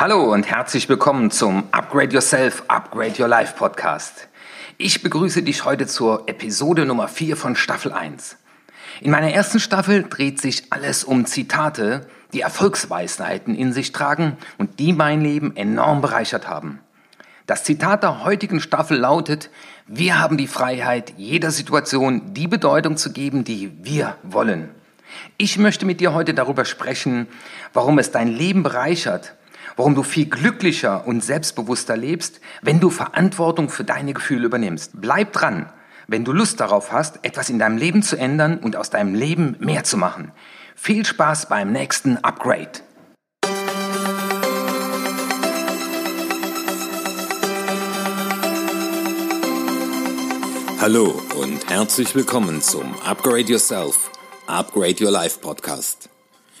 Hallo und herzlich willkommen zum Upgrade Yourself, Upgrade Your Life Podcast. Ich begrüße dich heute zur Episode Nummer 4 von Staffel 1. In meiner ersten Staffel dreht sich alles um Zitate, die Erfolgsweisheiten in sich tragen und die mein Leben enorm bereichert haben. Das Zitat der heutigen Staffel lautet, wir haben die Freiheit, jeder Situation die Bedeutung zu geben, die wir wollen. Ich möchte mit dir heute darüber sprechen, warum es dein Leben bereichert, warum du viel glücklicher und selbstbewusster lebst, wenn du Verantwortung für deine Gefühle übernimmst. Bleib dran, wenn du Lust darauf hast, etwas in deinem Leben zu ändern und aus deinem Leben mehr zu machen. Viel Spaß beim nächsten Upgrade. Hallo und herzlich willkommen zum Upgrade Yourself, Upgrade Your Life Podcast.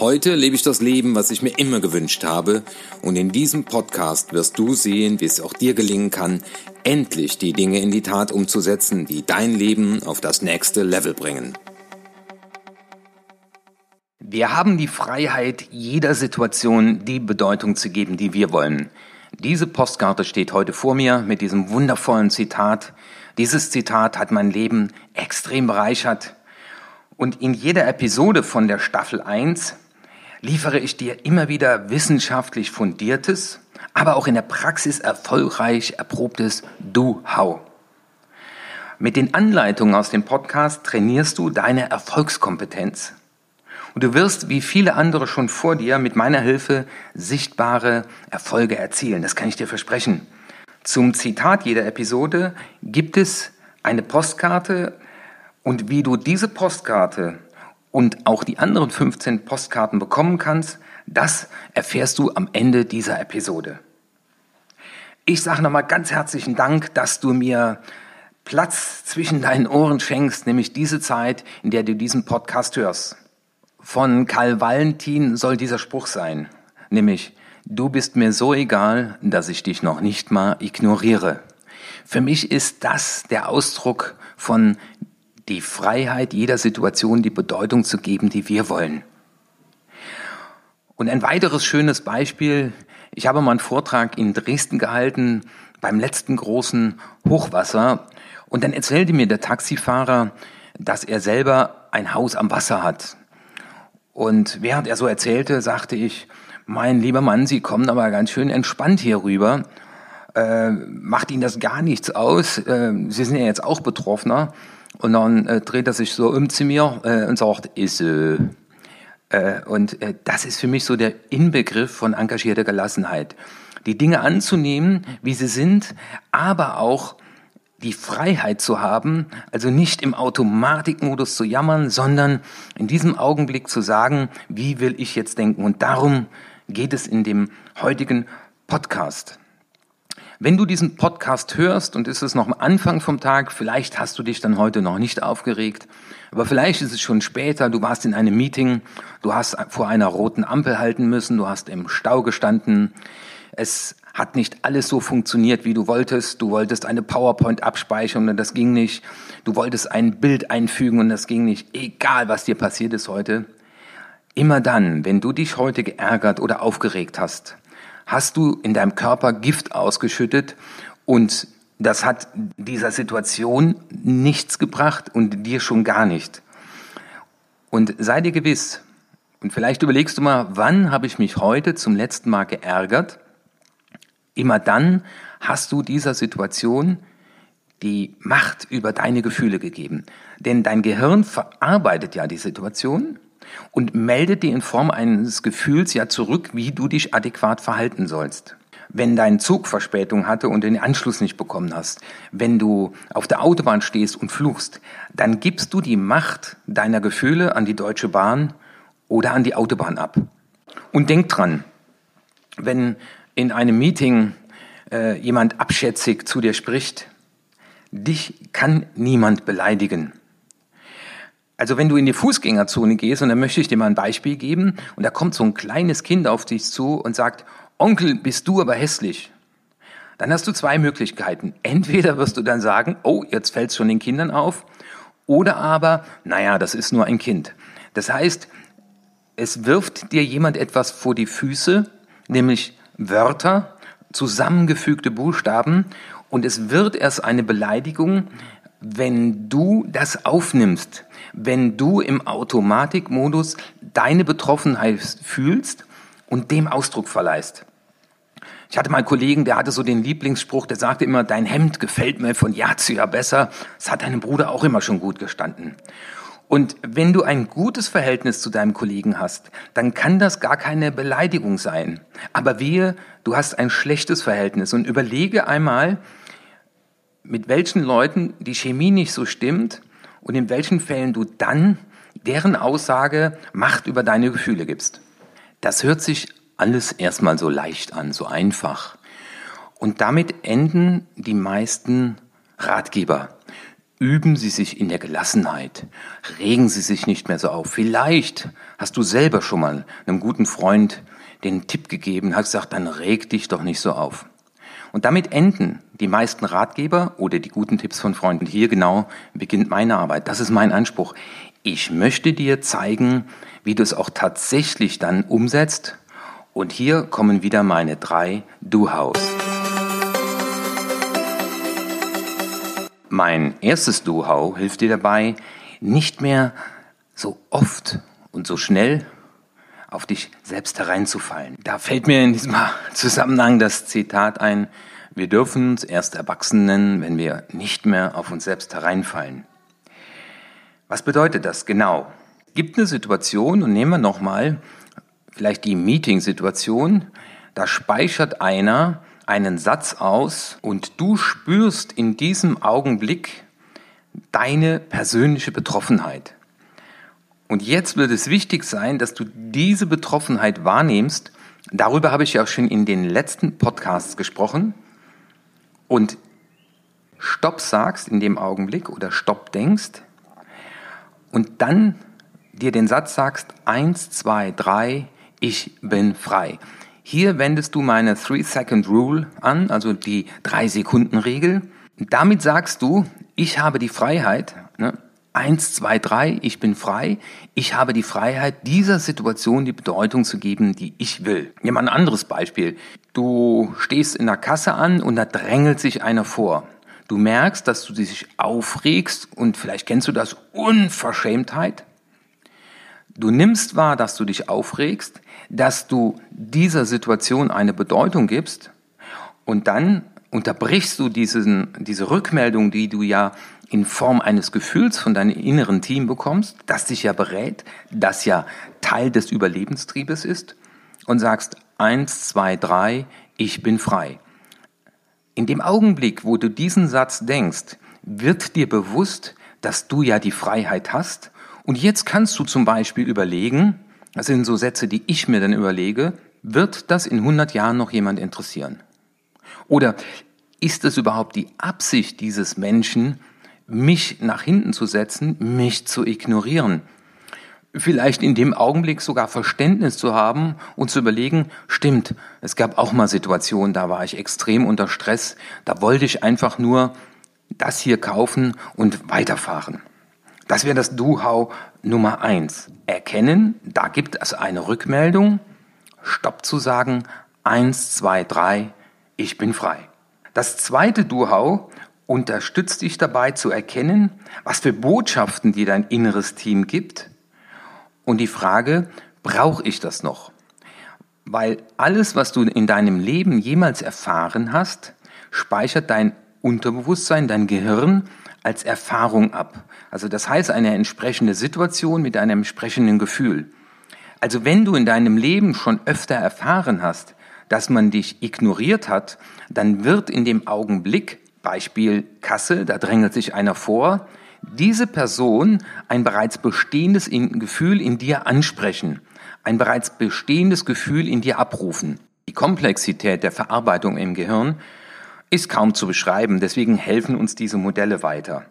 Heute lebe ich das Leben, was ich mir immer gewünscht habe, und in diesem Podcast wirst du sehen, wie es auch dir gelingen kann, endlich die Dinge in die Tat umzusetzen, die dein Leben auf das nächste Level bringen. Wir haben die Freiheit, jeder Situation die Bedeutung zu geben, die wir wollen. Diese Postkarte steht heute vor mir mit diesem wundervollen Zitat. Dieses Zitat hat mein Leben extrem bereichert. Und in jeder Episode von der Staffel 1 liefere ich dir immer wieder wissenschaftlich fundiertes, aber auch in der Praxis erfolgreich erprobtes Do-How. Mit den Anleitungen aus dem Podcast trainierst du deine Erfolgskompetenz. Und du wirst, wie viele andere schon vor dir, mit meiner Hilfe sichtbare Erfolge erzielen. Das kann ich dir versprechen. Zum Zitat jeder Episode gibt es eine Postkarte und wie du diese Postkarte und auch die anderen 15 Postkarten bekommen kannst, das erfährst du am Ende dieser Episode. Ich sage nochmal ganz herzlichen Dank, dass du mir Platz zwischen deinen Ohren schenkst, nämlich diese Zeit, in der du diesen Podcast hörst. Von Karl Valentin soll dieser Spruch sein, nämlich, du bist mir so egal, dass ich dich noch nicht mal ignoriere. Für mich ist das der Ausdruck von die Freiheit, jeder Situation die Bedeutung zu geben, die wir wollen. Und ein weiteres schönes Beispiel, ich habe mal einen Vortrag in Dresden gehalten beim letzten großen Hochwasser und dann erzählte mir der Taxifahrer, dass er selber ein Haus am Wasser hat. Und während er so erzählte, sagte ich, mein lieber Mann, Sie kommen aber ganz schön entspannt hier rüber. Äh, macht Ihnen das gar nichts aus? Äh, Sie sind ja jetzt auch Betroffener. Und dann äh, dreht er sich so um zu mir äh, und sagt, ist äh, äh, und äh, das ist für mich so der Inbegriff von engagierter Gelassenheit. Die Dinge anzunehmen, wie sie sind, aber auch die Freiheit zu haben, also nicht im Automatikmodus zu jammern, sondern in diesem Augenblick zu sagen, wie will ich jetzt denken? Und darum geht es in dem heutigen Podcast. Wenn du diesen Podcast hörst und ist es noch am Anfang vom Tag, vielleicht hast du dich dann heute noch nicht aufgeregt, aber vielleicht ist es schon später, du warst in einem Meeting, du hast vor einer roten Ampel halten müssen, du hast im Stau gestanden, es hat nicht alles so funktioniert, wie du wolltest, du wolltest eine PowerPoint abspeichern und das ging nicht, du wolltest ein Bild einfügen und das ging nicht, egal was dir passiert ist heute. Immer dann, wenn du dich heute geärgert oder aufgeregt hast, hast du in deinem Körper Gift ausgeschüttet und das hat dieser Situation nichts gebracht und dir schon gar nicht. Und sei dir gewiss, und vielleicht überlegst du mal, wann habe ich mich heute zum letzten Mal geärgert? Immer dann hast du dieser Situation die Macht über deine Gefühle gegeben. Denn dein Gehirn verarbeitet ja die Situation und meldet dir in Form eines Gefühls ja zurück, wie du dich adäquat verhalten sollst. Wenn dein Zug Verspätung hatte und den Anschluss nicht bekommen hast, wenn du auf der Autobahn stehst und fluchst, dann gibst du die Macht deiner Gefühle an die Deutsche Bahn oder an die Autobahn ab. Und denk dran, wenn in einem Meeting äh, jemand abschätzig zu dir spricht, dich kann niemand beleidigen. Also wenn du in die Fußgängerzone gehst, und dann möchte ich dir mal ein Beispiel geben, und da kommt so ein kleines Kind auf dich zu und sagt, Onkel, bist du aber hässlich. Dann hast du zwei Möglichkeiten. Entweder wirst du dann sagen, oh, jetzt fällt es schon den Kindern auf, oder aber, naja, das ist nur ein Kind. Das heißt, es wirft dir jemand etwas vor die Füße, nämlich Wörter, zusammengefügte Buchstaben, und es wird erst eine Beleidigung, wenn du das aufnimmst, wenn du im Automatikmodus deine Betroffenheit fühlst und dem Ausdruck verleihst. Ich hatte mal einen Kollegen, der hatte so den Lieblingsspruch, der sagte immer, dein Hemd gefällt mir von Jahr zu Jahr besser. Das hat deinem Bruder auch immer schon gut gestanden. Und wenn du ein gutes Verhältnis zu deinem Kollegen hast, dann kann das gar keine Beleidigung sein. Aber wehe, du hast ein schlechtes Verhältnis und überlege einmal, mit welchen Leuten die Chemie nicht so stimmt und in welchen Fällen du dann deren Aussage Macht über deine Gefühle gibst. Das hört sich alles erstmal so leicht an, so einfach. Und damit enden die meisten Ratgeber. Üben Sie sich in der Gelassenheit. Regen Sie sich nicht mehr so auf. Vielleicht hast du selber schon mal einem guten Freund den Tipp gegeben, hat gesagt, dann reg dich doch nicht so auf. Und damit enden die meisten Ratgeber oder die guten Tipps von Freunden. Hier genau beginnt meine Arbeit. Das ist mein Anspruch. Ich möchte dir zeigen, wie du es auch tatsächlich dann umsetzt. Und hier kommen wieder meine drei Do-Hows. Mein erstes Do-How hilft dir dabei, nicht mehr so oft und so schnell auf dich selbst hereinzufallen. Da fällt mir in diesem Zusammenhang das Zitat ein, wir dürfen uns erst erwachsen nennen, wenn wir nicht mehr auf uns selbst hereinfallen. Was bedeutet das genau? Gibt eine Situation und nehmen wir nochmal vielleicht die Meeting-Situation, da speichert einer einen Satz aus und du spürst in diesem Augenblick deine persönliche Betroffenheit. Und jetzt wird es wichtig sein, dass du diese Betroffenheit wahrnimmst. Darüber habe ich ja auch schon in den letzten Podcasts gesprochen. Und Stopp sagst in dem Augenblick oder Stopp denkst und dann dir den Satz sagst, eins, zwei, drei, ich bin frei. Hier wendest du meine Three-Second-Rule an, also die Drei-Sekunden-Regel. Damit sagst du, ich habe die Freiheit, ne, Eins, zwei, drei, ich bin frei. Ich habe die Freiheit, dieser Situation die Bedeutung zu geben, die ich will. Nimm ein anderes Beispiel. Du stehst in der Kasse an und da drängelt sich einer vor. Du merkst, dass du dich aufregst und vielleicht kennst du das Unverschämtheit. Du nimmst wahr, dass du dich aufregst, dass du dieser Situation eine Bedeutung gibst und dann unterbrichst du diesen, diese Rückmeldung, die du ja in Form eines Gefühls von deinem inneren Team bekommst, das dich ja berät, das ja Teil des Überlebenstriebes ist und sagst, eins, zwei, drei, ich bin frei. In dem Augenblick, wo du diesen Satz denkst, wird dir bewusst, dass du ja die Freiheit hast und jetzt kannst du zum Beispiel überlegen, das sind so Sätze, die ich mir dann überlege, wird das in 100 Jahren noch jemand interessieren? Oder ist es überhaupt die Absicht dieses Menschen, mich nach hinten zu setzen, mich zu ignorieren? Vielleicht in dem Augenblick sogar Verständnis zu haben und zu überlegen, stimmt, es gab auch mal Situationen, da war ich extrem unter Stress, da wollte ich einfach nur das hier kaufen und weiterfahren. Das wäre das Do-How Nummer eins. Erkennen, da gibt es eine Rückmeldung. Stopp zu sagen. Eins, zwei, drei. Ich bin frei. Das zweite Do-How unterstützt dich dabei zu erkennen, was für Botschaften dir dein inneres Team gibt. Und die Frage, brauche ich das noch? Weil alles, was du in deinem Leben jemals erfahren hast, speichert dein Unterbewusstsein, dein Gehirn als Erfahrung ab. Also das heißt eine entsprechende Situation mit einem entsprechenden Gefühl. Also wenn du in deinem Leben schon öfter erfahren hast, dass man dich ignoriert hat, dann wird in dem Augenblick, Beispiel Kasse, da drängelt sich einer vor, diese Person ein bereits bestehendes Gefühl in dir ansprechen, ein bereits bestehendes Gefühl in dir abrufen. Die Komplexität der Verarbeitung im Gehirn ist kaum zu beschreiben, deswegen helfen uns diese Modelle weiter.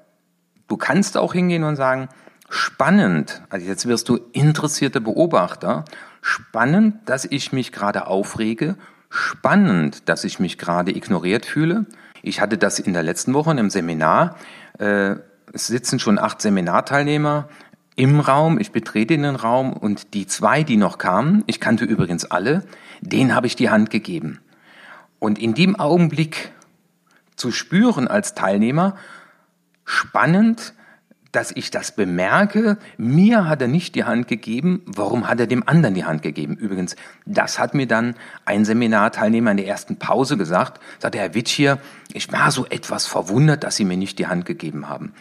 Du kannst auch hingehen und sagen, spannend, also jetzt wirst du interessierter Beobachter, spannend, dass ich mich gerade aufrege, spannend, dass ich mich gerade ignoriert fühle. Ich hatte das in der letzten Woche in einem Seminar, äh, es sitzen schon acht Seminarteilnehmer im Raum, ich betrete den Raum und die zwei, die noch kamen, ich kannte übrigens alle, denen habe ich die Hand gegeben. Und in dem Augenblick zu spüren als Teilnehmer, spannend, dass ich das bemerke, mir hat er nicht die Hand gegeben, warum hat er dem anderen die Hand gegeben? Übrigens, das hat mir dann ein Seminarteilnehmer in der ersten Pause gesagt, sagte Herr Witschier, ich war so etwas verwundert, dass Sie mir nicht die Hand gegeben haben.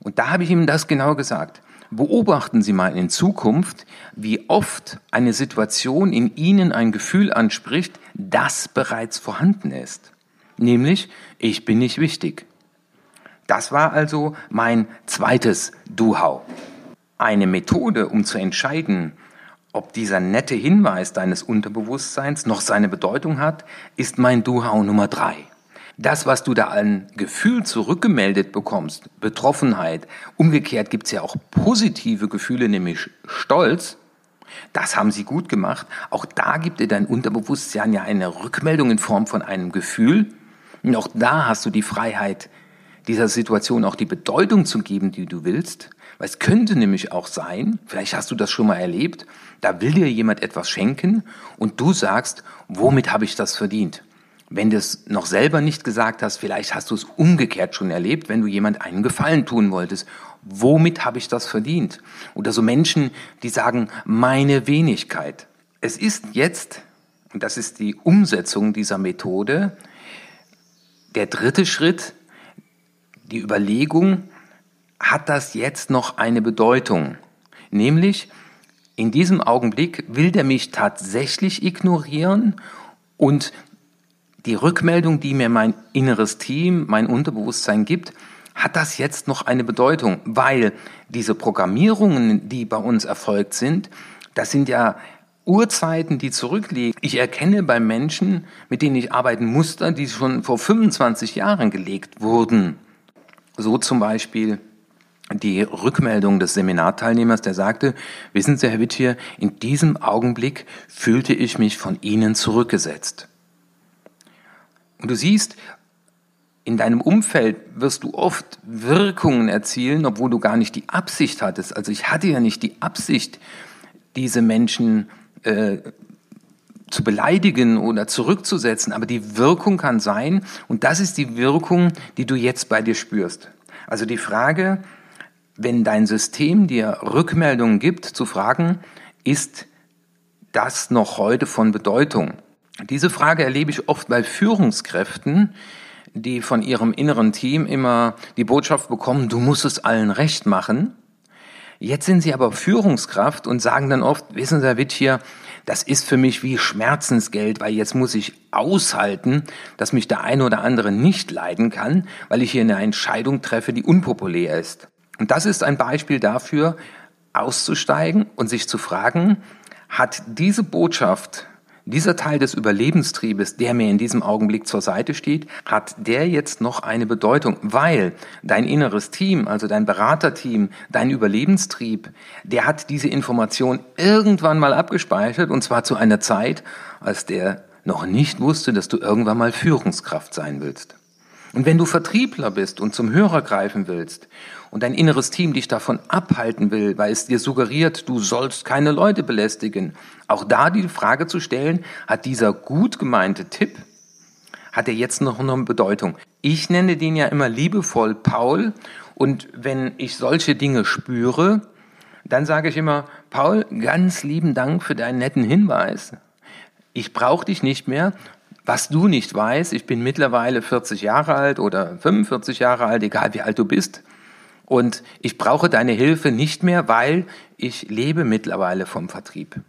Und da habe ich ihm das genau gesagt. Beobachten Sie mal in Zukunft, wie oft eine Situation in Ihnen ein Gefühl anspricht, das bereits vorhanden ist. Nämlich, ich bin nicht wichtig. Das war also mein zweites Du-Hau. Eine Methode, um zu entscheiden, ob dieser nette Hinweis deines Unterbewusstseins noch seine Bedeutung hat, ist mein Du-Hau Nummer drei. Das, was du da an Gefühl zurückgemeldet bekommst, Betroffenheit, umgekehrt gibt's ja auch positive Gefühle, nämlich Stolz, das haben sie gut gemacht. Auch da gibt dir dein Unterbewusstsein ja eine Rückmeldung in Form von einem Gefühl. Und auch da hast du die Freiheit, dieser Situation auch die Bedeutung zu geben, die du willst. Weil es könnte nämlich auch sein, vielleicht hast du das schon mal erlebt, da will dir jemand etwas schenken und du sagst, womit habe ich das verdient? Wenn du es noch selber nicht gesagt hast, vielleicht hast du es umgekehrt schon erlebt, wenn du jemand einen Gefallen tun wolltest. Womit habe ich das verdient? Oder so Menschen, die sagen, meine Wenigkeit. Es ist jetzt, und das ist die Umsetzung dieser Methode, der dritte Schritt, die Überlegung, hat das jetzt noch eine Bedeutung? Nämlich, in diesem Augenblick will der mich tatsächlich ignorieren und die Rückmeldung, die mir mein inneres Team, mein Unterbewusstsein gibt, hat das jetzt noch eine Bedeutung, weil diese Programmierungen, die bei uns erfolgt sind, das sind ja Urzeiten, die zurückliegen. Ich erkenne bei Menschen, mit denen ich arbeiten Muster, die schon vor 25 Jahren gelegt wurden. So zum Beispiel die Rückmeldung des Seminarteilnehmers, der sagte, wissen Sie, Herr Wittier, in diesem Augenblick fühlte ich mich von Ihnen zurückgesetzt. Und du siehst, in deinem Umfeld wirst du oft Wirkungen erzielen, obwohl du gar nicht die Absicht hattest. Also ich hatte ja nicht die Absicht, diese Menschen äh, zu beleidigen oder zurückzusetzen, aber die Wirkung kann sein, und das ist die Wirkung, die du jetzt bei dir spürst. Also die Frage, wenn dein System dir Rückmeldungen gibt, zu fragen, ist das noch heute von Bedeutung? Diese Frage erlebe ich oft bei Führungskräften, die von ihrem inneren Team immer die Botschaft bekommen, du musst es allen recht machen. Jetzt sind sie aber Führungskraft und sagen dann oft, wissen Sie, Herr Witt hier, das ist für mich wie Schmerzensgeld, weil jetzt muss ich aushalten, dass mich der eine oder andere nicht leiden kann, weil ich hier eine Entscheidung treffe, die unpopulär ist. Und das ist ein Beispiel dafür, auszusteigen und sich zu fragen, hat diese Botschaft dieser Teil des Überlebenstriebes, der mir in diesem Augenblick zur Seite steht, hat der jetzt noch eine Bedeutung, weil dein inneres Team, also dein Beraterteam, dein Überlebenstrieb, der hat diese Information irgendwann mal abgespeichert und zwar zu einer Zeit, als der noch nicht wusste, dass du irgendwann mal Führungskraft sein willst. Und wenn du Vertriebler bist und zum Hörer greifen willst und dein inneres Team dich davon abhalten will, weil es dir suggeriert, du sollst keine Leute belästigen, auch da die Frage zu stellen, hat dieser gut gemeinte Tipp, hat er jetzt noch eine Bedeutung? Ich nenne den ja immer liebevoll Paul und wenn ich solche Dinge spüre, dann sage ich immer, Paul, ganz lieben Dank für deinen netten Hinweis. Ich brauche dich nicht mehr was du nicht weißt, ich bin mittlerweile 40 Jahre alt oder 45 Jahre alt, egal wie alt du bist. Und ich brauche deine Hilfe nicht mehr, weil ich lebe mittlerweile vom Vertrieb.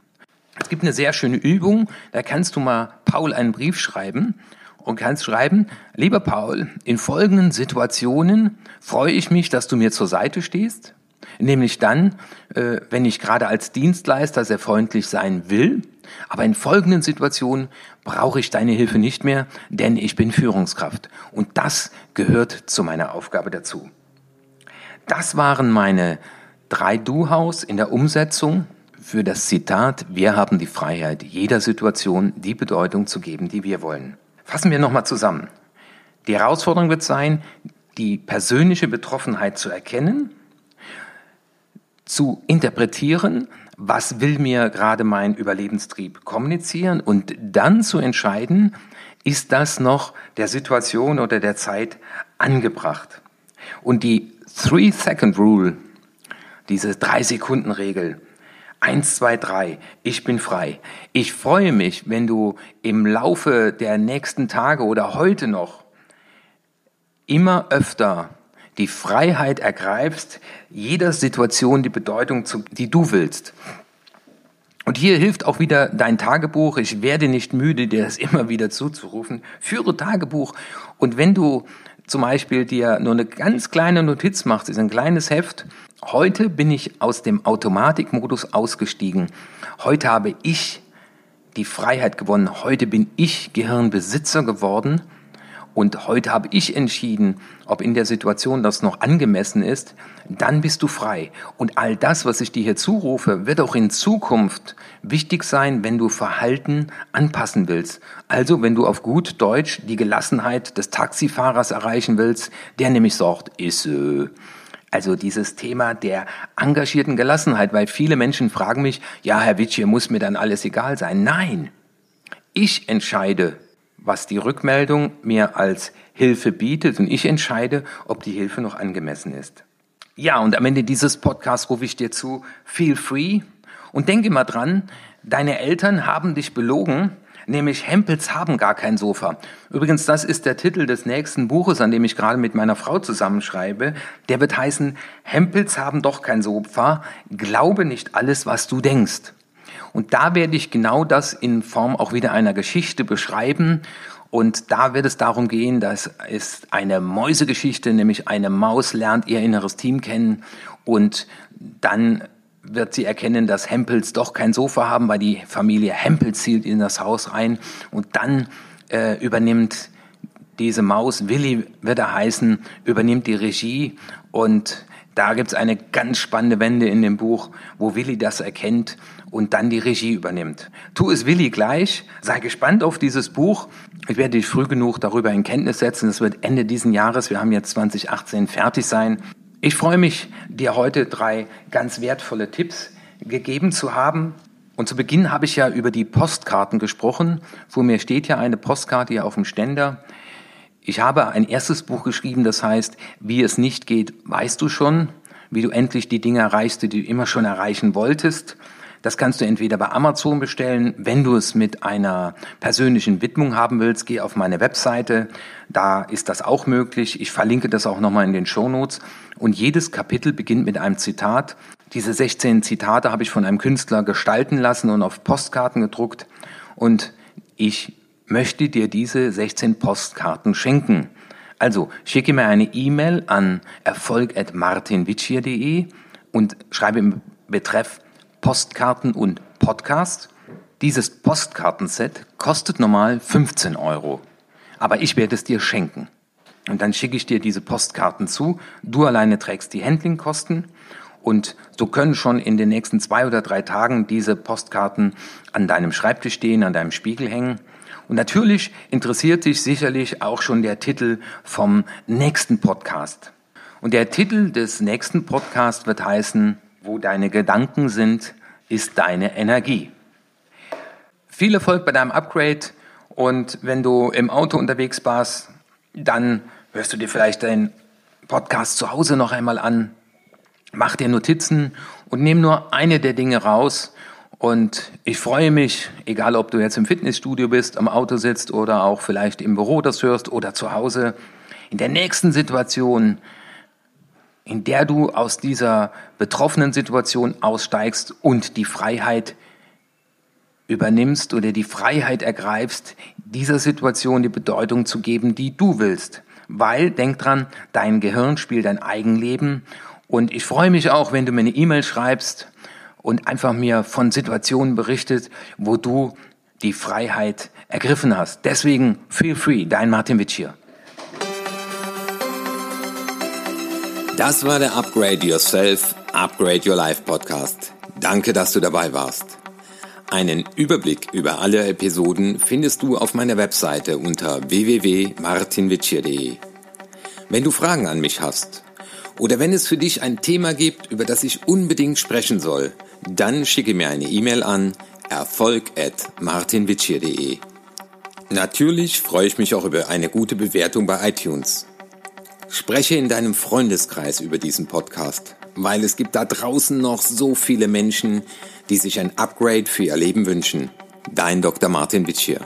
Es gibt eine sehr schöne Übung, da kannst du mal Paul einen Brief schreiben und kannst schreiben, lieber Paul, in folgenden Situationen freue ich mich, dass du mir zur Seite stehst, nämlich dann, äh, wenn ich gerade als Dienstleister sehr freundlich sein will Aber in folgenden Situationen brauche ich deine Hilfe nicht mehr, denn ich bin Führungskraft. Und das gehört zu meiner Aufgabe dazu. Das waren meine drei Du-Haus in der Umsetzung für das Zitat, wir haben die Freiheit, jeder Situation die Bedeutung zu geben, die wir wollen. Fassen wir nochmal zusammen. Die Herausforderung wird sein, die persönliche Betroffenheit zu erkennen, zu interpretieren, was will mir gerade mein Überlebenstrieb kommunizieren und dann zu entscheiden, ist das noch der Situation oder der Zeit angebracht. Und die Three-Second-Rule, diese Drei-Sekunden-Regel, Eins, zwei, drei. Ich bin frei. Ich freue mich, wenn du im Laufe der nächsten Tage oder heute noch immer öfter die Freiheit ergreifst, jeder Situation die Bedeutung, zu, die du willst. Und hier hilft auch wieder dein Tagebuch. Ich werde nicht müde, dir das immer wieder zuzurufen. Führe Tagebuch. Und wenn du zum Beispiel dir nur eine ganz kleine Notiz machst, ist ein kleines Heft. Heute bin ich aus dem Automatikmodus ausgestiegen. Heute habe ich die Freiheit gewonnen. Heute bin ich Gehirnbesitzer geworden und heute habe ich entschieden, ob in der Situation das noch angemessen ist, dann bist du frei. Und all das, was ich dir hier zurufe, wird auch in Zukunft wichtig sein, wenn du Verhalten anpassen willst. Also wenn du auf gut Deutsch die Gelassenheit des Taxifahrers erreichen willst, der nämlich sagt, ist äh, also dieses Thema der engagierten Gelassenheit, weil viele Menschen fragen mich, ja, Herr Witsch, hier muss mir dann alles egal sein. Nein, ich entscheide, was die Rückmeldung mir als Hilfe bietet und ich entscheide, ob die Hilfe noch angemessen ist. Ja, und am Ende dieses Podcasts rufe ich dir zu, feel free und denke immer dran, deine Eltern haben dich belogen, nämlich Hempels haben gar kein Sofa. Übrigens, das ist der Titel des nächsten Buches, an dem ich gerade mit meiner Frau zusammenschreibe. Der wird heißen, Hempels haben doch kein Sofa, glaube nicht alles, was du denkst. Und da werde ich genau das in Form auch wieder einer Geschichte beschreiben. Und da wird es darum gehen, das ist eine Mäusegeschichte, nämlich eine Maus lernt ihr inneres Team kennen. Und dann wird sie erkennen, dass Hempels doch kein Sofa haben, weil die Familie Hempel zielt in das Haus rein. Und dann äh, übernimmt diese Maus, Willi wird er heißen, übernimmt die Regie. Und da gibt's eine ganz spannende Wende in dem Buch, wo Willi das erkennt und dann die Regie übernimmt. Tu es Willi gleich, sei gespannt auf dieses Buch. Ich werde dich früh genug darüber in Kenntnis setzen. Es wird Ende diesen Jahres, wir haben jetzt 2018 fertig sein. Ich freue mich, dir heute drei ganz wertvolle Tipps gegeben zu haben. Und zu Beginn habe ich ja über die Postkarten gesprochen. Vor mir steht ja eine Postkarte hier auf dem Ständer. Ich habe ein erstes Buch geschrieben, das heißt, wie es nicht geht, weißt du schon, wie du endlich die Dinge erreichst, die du immer schon erreichen wolltest. Das kannst du entweder bei Amazon bestellen, wenn du es mit einer persönlichen Widmung haben willst, geh auf meine Webseite, da ist das auch möglich. Ich verlinke das auch nochmal in den Show Notes. Und jedes Kapitel beginnt mit einem Zitat. Diese 16 Zitate habe ich von einem Künstler gestalten lassen und auf Postkarten gedruckt. Und ich möchte dir diese 16 Postkarten schenken. Also schicke mir eine E-Mail an erfolg.martinwitschier.de und schreibe im Betreff Postkarten und Podcast. Dieses Postkartenset kostet normal 15 Euro, aber ich werde es dir schenken. Und dann schicke ich dir diese Postkarten zu. Du alleine trägst die Handlingkosten und so können schon in den nächsten zwei oder drei Tagen diese Postkarten an deinem Schreibtisch stehen, an deinem Spiegel hängen. Und natürlich interessiert dich sicherlich auch schon der Titel vom nächsten Podcast. Und der Titel des nächsten Podcasts wird heißen, wo deine Gedanken sind, ist deine Energie. Viel Erfolg bei deinem Upgrade und wenn du im Auto unterwegs warst, dann hörst du dir vielleicht deinen Podcast zu Hause noch einmal an, mach dir Notizen und nimm nur eine der Dinge raus und ich freue mich, egal ob du jetzt im Fitnessstudio bist, am Auto sitzt oder auch vielleicht im Büro das hörst oder zu Hause, in der nächsten Situation, in der du aus dieser betroffenen Situation aussteigst und die Freiheit übernimmst oder die Freiheit ergreifst, dieser Situation die Bedeutung zu geben, die du willst. Weil, denk dran, dein Gehirn spielt ein Eigenleben und ich freue mich auch, wenn du mir eine E-Mail schreibst und einfach mir von Situationen berichtet, wo du die Freiheit ergriffen hast. Deswegen feel free, dein Martin Witsch hier. Das war der Upgrade Yourself, Upgrade Your Life Podcast. Danke, dass du dabei warst. Einen Überblick über alle Episoden findest du auf meiner Webseite unter www.martinwitschier.de. Wenn du Fragen an mich hast oder wenn es für dich ein Thema gibt, über das ich unbedingt sprechen soll, dann schicke mir eine E-Mail an erfolg@martinwitschier.de. Natürlich freue ich mich auch über eine gute Bewertung bei iTunes. Spreche in deinem Freundeskreis über diesen Podcast, weil es gibt da draußen noch so viele Menschen, die sich ein Upgrade für ihr Leben wünschen. Dein Dr. Martin Witsch hier.